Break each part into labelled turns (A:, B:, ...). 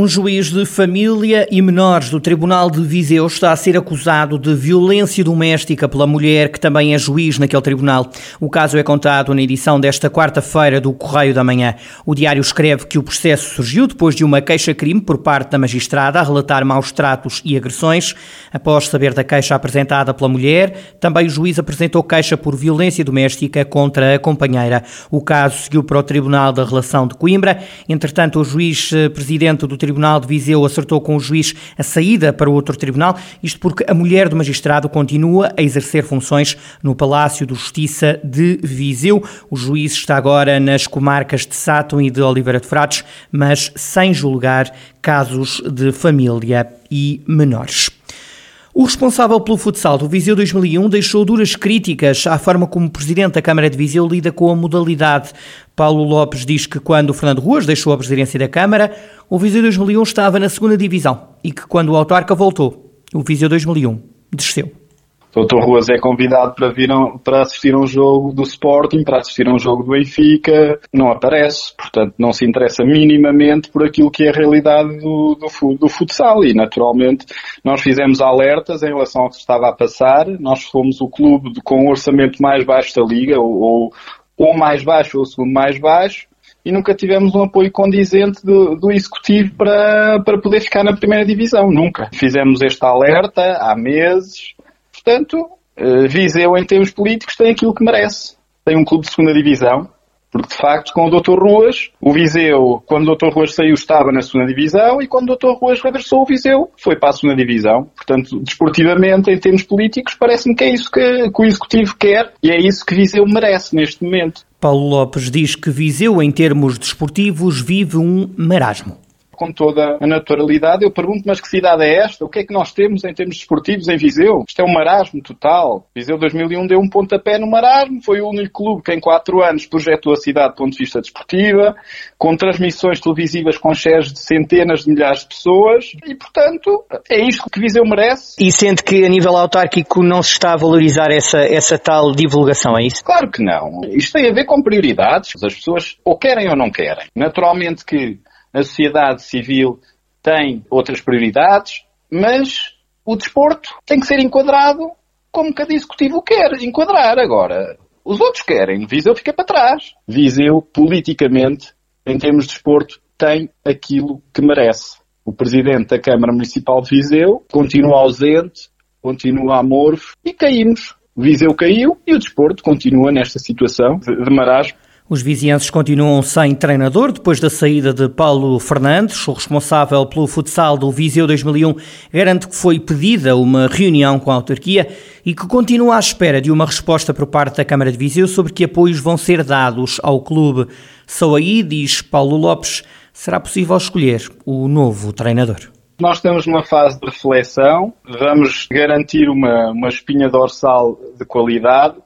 A: Um juiz de família e menores do Tribunal de Viseu está a ser acusado de violência doméstica pela mulher que também é juiz naquele tribunal. O caso é contado na edição desta quarta-feira do Correio da Manhã. O diário escreve que o processo surgiu depois de uma queixa-crime por parte da magistrada a relatar maus tratos e agressões. Após saber da queixa apresentada pela mulher, também o juiz apresentou queixa por violência doméstica contra a companheira. O caso seguiu para o Tribunal da Relação de Coimbra. Entretanto, o juiz eh, presidente do Tribunal de Viseu acertou com o juiz a saída para outro tribunal, isto porque a mulher do magistrado continua a exercer funções no Palácio de Justiça de Viseu. O juiz está agora nas comarcas de Sátão e de Oliveira de Frades, mas sem julgar casos de família e menores. O responsável pelo futsal do Viseu 2001 deixou duras críticas à forma como o presidente da Câmara de Viseu lida com a modalidade. Paulo Lopes diz que quando Fernando Ruas deixou a presidência da Câmara, o Viseu 2001 estava na segunda divisão e que quando o autarca voltou, o Viseu 2001 desceu.
B: Doutor Ruas é convidado para vir para assistir a um jogo do Sporting, para assistir a um jogo do Benfica, não aparece, portanto não se interessa minimamente por aquilo que é a realidade do, do, do futsal. E naturalmente nós fizemos alertas em relação ao que estava a passar, nós fomos o clube com o orçamento mais baixo da liga, ou, mais baixo ou o segundo mais baixo, e nunca tivemos um apoio condizente do, do, executivo para, para poder ficar na primeira divisão, nunca. Fizemos este alerta há meses, Portanto, eh, Viseu, em termos políticos, tem aquilo que merece. Tem um clube de segunda divisão, porque de facto, com o Dr. Ruas, o Viseu, quando o Dr. Ruas saiu, estava na segunda divisão e quando o Dr. Ruas regressou, o Viseu foi para a segunda divisão. Portanto, desportivamente, em termos políticos, parece-me que é isso que, que o Executivo quer e é isso que Viseu merece neste momento.
A: Paulo Lopes diz que Viseu, em termos desportivos, vive um marasmo
B: com toda a naturalidade. Eu pergunto, mas que cidade é esta? O que é que nós temos em termos desportivos em Viseu? Isto é um marasmo total. Viseu 2001 deu um pontapé no marasmo, foi o único clube que em quatro anos projetou a cidade do ponto de vista desportiva, com transmissões televisivas com shares de centenas de milhares de pessoas e, portanto, é isto que Viseu merece.
A: E sente que a nível autárquico não se está a valorizar essa, essa tal divulgação, é isso?
B: Claro que não. Isto tem a ver com prioridades. As pessoas ou querem ou não querem. Naturalmente que a sociedade civil tem outras prioridades, mas o desporto tem que ser enquadrado como cada executivo quer enquadrar. Agora, os outros querem, Viseu fica para trás. Viseu, politicamente, em termos de desporto, tem aquilo que merece. O presidente da Câmara Municipal de Viseu continua ausente, continua amorfo e caímos. Viseu caiu e o desporto continua nesta situação de, marasmo
A: os vizienses continuam sem treinador depois da saída de Paulo Fernandes. O responsável pelo futsal do Viseu 2001 garante que foi pedida uma reunião com a autarquia e que continua à espera de uma resposta por parte da Câmara de Viseu sobre que apoios vão ser dados ao clube. Só aí, diz Paulo Lopes, será possível escolher o novo treinador.
B: Nós estamos numa fase de reflexão, vamos garantir uma, uma espinha dorsal de qualidade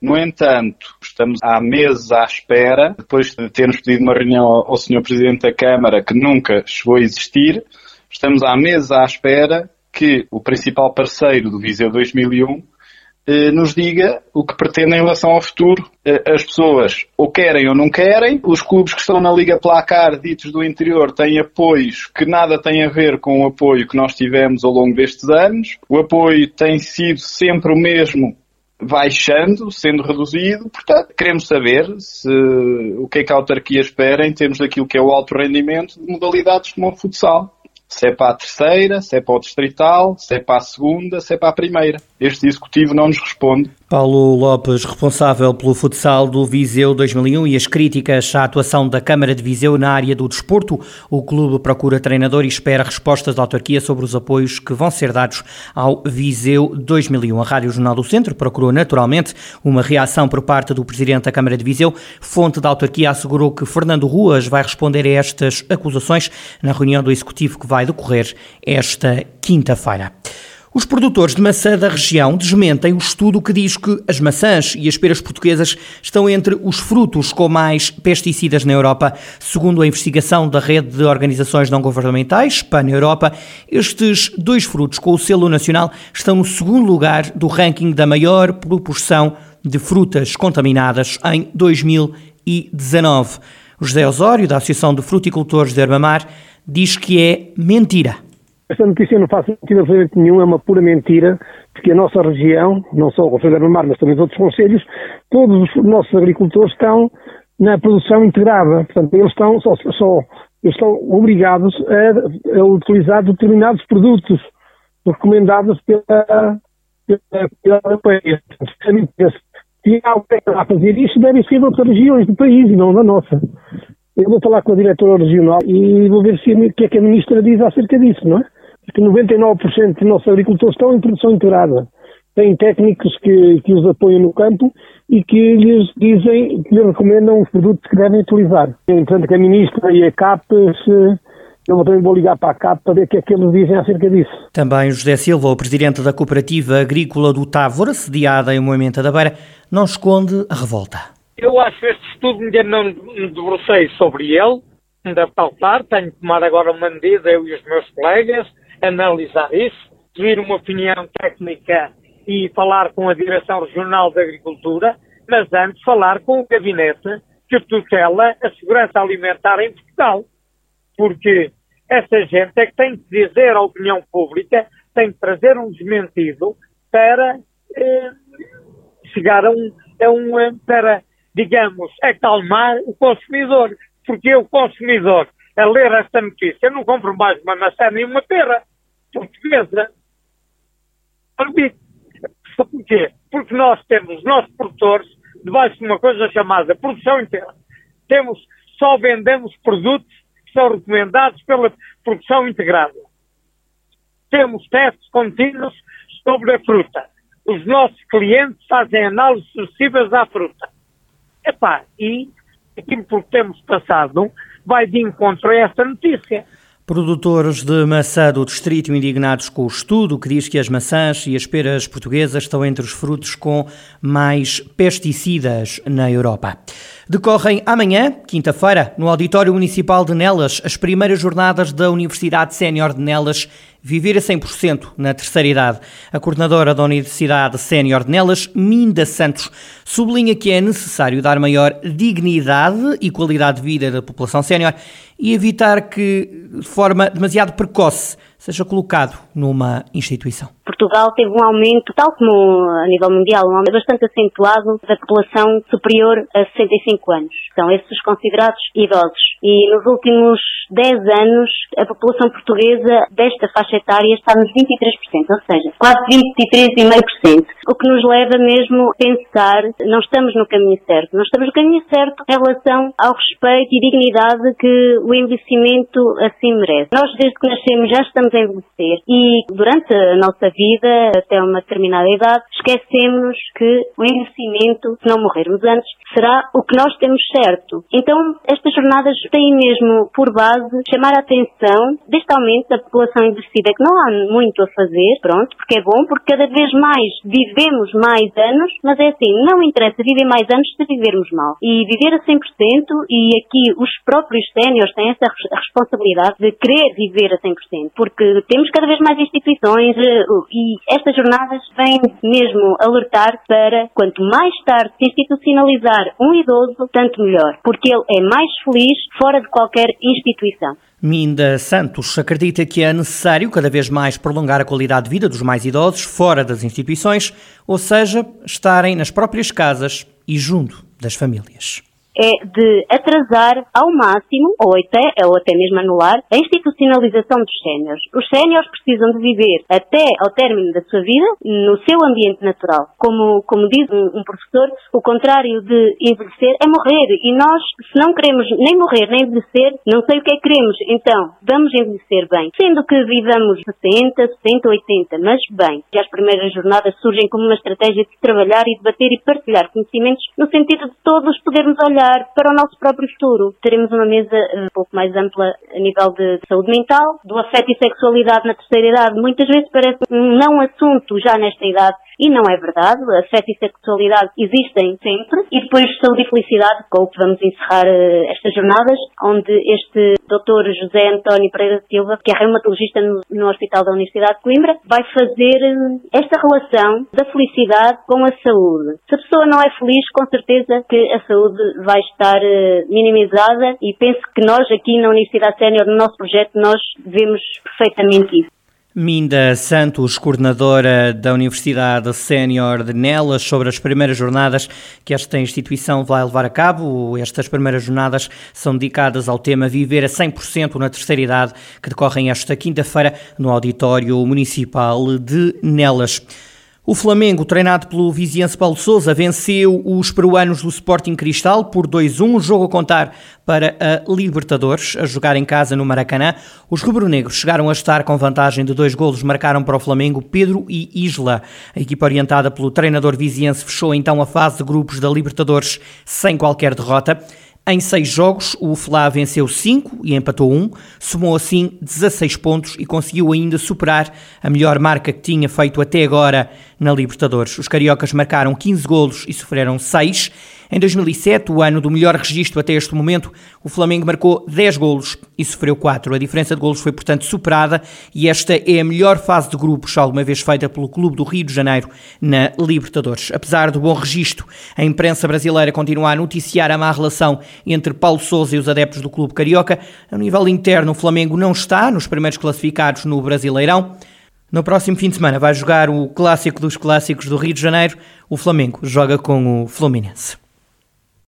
B: no entanto, estamos há meses à espera, depois de termos pedido uma reunião ao Sr. Presidente da Câmara, que nunca chegou a existir, estamos há meses à espera que o principal parceiro do Viseu 2001 eh, nos diga o que pretende em relação ao futuro. Eh, as pessoas ou querem ou não querem, os clubes que estão na Liga Placar, ditos do interior, têm apoios que nada têm a ver com o apoio que nós tivemos ao longo destes anos. O apoio tem sido sempre o mesmo baixando, sendo reduzido. Portanto, queremos saber se, o que é que a autarquia espera em termos daquilo que é o alto rendimento de modalidades como o futsal. Se é para a terceira, se é para o distrital, se é para a segunda, se é para a primeira. Este executivo não nos responde.
A: Paulo Lopes, responsável pelo futsal do Viseu 2001 e as críticas à atuação da Câmara de Viseu na área do desporto. O clube procura treinador e espera respostas da autarquia sobre os apoios que vão ser dados ao Viseu 2001. A Rádio Jornal do Centro procurou naturalmente uma reação por parte do presidente da Câmara de Viseu. Fonte da autarquia assegurou que Fernando Ruas vai responder a estas acusações na reunião do executivo que vai decorrer esta quinta-feira. Os produtores de maçã da região desmentem o estudo que diz que as maçãs e as peras portuguesas estão entre os frutos com mais pesticidas na Europa. Segundo a investigação da rede de organizações não governamentais, PAN Europa, estes dois frutos com o selo nacional estão no segundo lugar do ranking da maior proporção de frutas contaminadas em 2019. O José Osório, da Associação de Fruticultores de Herbamar, diz que é mentira.
C: Esta notícia não faz sentido absolutamente nenhum, é uma pura mentira, porque a nossa região, não só o Conselho de Mar, mas também os outros conselhos, todos os nossos agricultores estão na produção integrada. Portanto, eles estão, só, só eles estão obrigados a, a, utilizar determinados produtos recomendados pela, pela, pela Europeia. Se há alguém a fazer isso, deve ser de outras regiões do país e não da nossa. Eu vou falar com a diretora regional e vou ver se, o que é que a ministra diz acerca disso, não é? que 99% dos nossos agricultores estão em produção integrada. Têm técnicos que, que os apoiam no campo e que lhes dizem, que lhes recomendam os produtos que devem utilizar. Portanto, que a Ministra e a CAP se, eu também vou ligar para a CAP para ver o que é que eles dizem acerca disso.
A: Também José Silva, o presidente da Cooperativa Agrícola do Távora, sediada em Moimenta da Beira, não esconde a revolta.
D: Eu acho este estudo ainda não me debrucei sobre ele, ainda pautar, tenho que tomar agora uma medida, eu e os meus colegas, analisar isso, pedir uma opinião técnica e falar com a Direção Regional de Agricultura, mas antes falar com o gabinete que tutela a segurança alimentar em Portugal. Porque essa gente é que tem que dizer à opinião pública, tem que trazer um desmentido para eh, chegar a um, a um, eh, para, digamos, acalmar o consumidor. Porque o consumidor, a ler esta notícia, não compro mais uma maçã nem uma pera portuguesa. Porquê? Porque nós temos, nossos produtores, debaixo de uma coisa chamada produção inteira. Temos, só vendemos produtos que são recomendados pela produção integrada. Temos testes contínuos sobre a fruta. Os nossos clientes fazem análises sucessivas à fruta. Epá, e aquilo que temos passado vai de encontro a esta notícia.
A: Produtores de maçã do distrito indignados com o estudo que diz que as maçãs e as peras portuguesas estão entre os frutos com mais pesticidas na Europa. Decorrem amanhã, quinta-feira, no Auditório Municipal de Nelas, as primeiras jornadas da Universidade Sénior de Nelas Viver a 100% na terceira idade. A coordenadora da Universidade Sénior de Nelas, Minda Santos, sublinha que é necessário dar maior dignidade e qualidade de vida da população sénior e evitar que, de forma demasiado precoce, seja colocado numa instituição.
E: Portugal teve um aumento, tal como a nível mundial, um aumento bastante acentuado da população superior a 65 anos. São esses considerados idosos. E nos últimos 10 anos, a população portuguesa desta faixa etária está nos 23%, ou seja, quase 23,5%. O que nos leva mesmo a pensar, não estamos no caminho certo. Não estamos no caminho certo em relação ao respeito e dignidade que o envelhecimento assim merece. Nós, desde que nascemos, já estamos a envelhecer e durante a nossa vida, até uma determinada idade, esquecemos que o envelhecimento, se não morrermos antes, será o que nós temos certo. Então, estas jornadas têm mesmo por base chamar a atenção deste aumento da população envelhecida, que não há muito a fazer, pronto, porque é bom, porque cada vez mais vivemos mais anos, mas é assim, não interessa viver mais anos se vivermos mal. E viver a 100%, e aqui os próprios séniores têm essa responsabilidade de querer viver a 100%, porque temos cada vez mais instituições eh, e estas jornadas vêm mesmo alertar para quanto mais tarde se institucionalizar um idoso, tanto melhor, porque ele é mais feliz fora de qualquer instituição.
A: Minda Santos acredita que é necessário cada vez mais prolongar a qualidade de vida dos mais idosos fora das instituições, ou seja, estarem nas próprias casas e junto das famílias
E: é de atrasar ao máximo, ou até, ou até mesmo anular, a institucionalização dos séniores. Os séniores precisam de viver até ao término da sua vida no seu ambiente natural. Como, como diz um, um professor, o contrário de envelhecer é morrer. E nós, se não queremos nem morrer nem envelhecer, não sei o que é que queremos. Então, vamos envelhecer bem. Sendo que vivamos 60, 60, 80, mas bem. Já as primeiras jornadas surgem como uma estratégia de trabalhar e debater e partilhar conhecimentos no sentido de todos podermos olhar para o nosso próprio futuro. Teremos uma mesa uh, um pouco mais ampla a nível de saúde mental, do afeto e sexualidade na terceira idade. Muitas vezes parece um não assunto já nesta idade e não é verdade. Afeto e sexualidade existem sempre. E depois saúde e felicidade, com o que vamos encerrar uh, estas jornadas, onde este Dr. José António Pereira Silva, que é reumatologista no, no Hospital da Universidade de Coimbra, vai fazer uh, esta relação da felicidade com a saúde. Se a pessoa não é feliz, com certeza que a saúde vai estar uh, minimizada e penso que nós aqui na Universidade Sénior, no nosso projeto, nós vemos perfeitamente isso.
A: Minda Santos, coordenadora da Universidade Sénior de Nelas, sobre as primeiras jornadas que esta instituição vai levar a cabo. Estas primeiras jornadas são dedicadas ao tema Viver a 100% na terceira idade, que decorrem esta quinta-feira no Auditório Municipal de Nelas. O Flamengo, treinado pelo viziense Paulo Sousa, venceu os peruanos do Sporting Cristal por 2-1, jogo a contar para a Libertadores, a jogar em casa no Maracanã. Os rubro-negros chegaram a estar com vantagem de dois golos, marcaram para o Flamengo Pedro e Isla. A equipa orientada pelo treinador viziense fechou então a fase de grupos da Libertadores sem qualquer derrota. Em seis jogos, o Fla venceu 5 e empatou 1, um, somou assim 16 pontos e conseguiu ainda superar a melhor marca que tinha feito até agora na Libertadores. Os cariocas marcaram 15 golos e sofreram 6 em 2007, o ano do melhor registro até este momento, o Flamengo marcou 10 golos e sofreu 4. A diferença de golos foi, portanto, superada e esta é a melhor fase de grupos alguma vez feita pelo Clube do Rio de Janeiro na Libertadores. Apesar do bom registro, a imprensa brasileira continua a noticiar a má relação entre Paulo Sousa e os adeptos do Clube Carioca. A nível interno, o Flamengo não está nos primeiros classificados no Brasileirão. No próximo fim de semana vai jogar o clássico dos clássicos do Rio de Janeiro. O Flamengo joga com o Fluminense.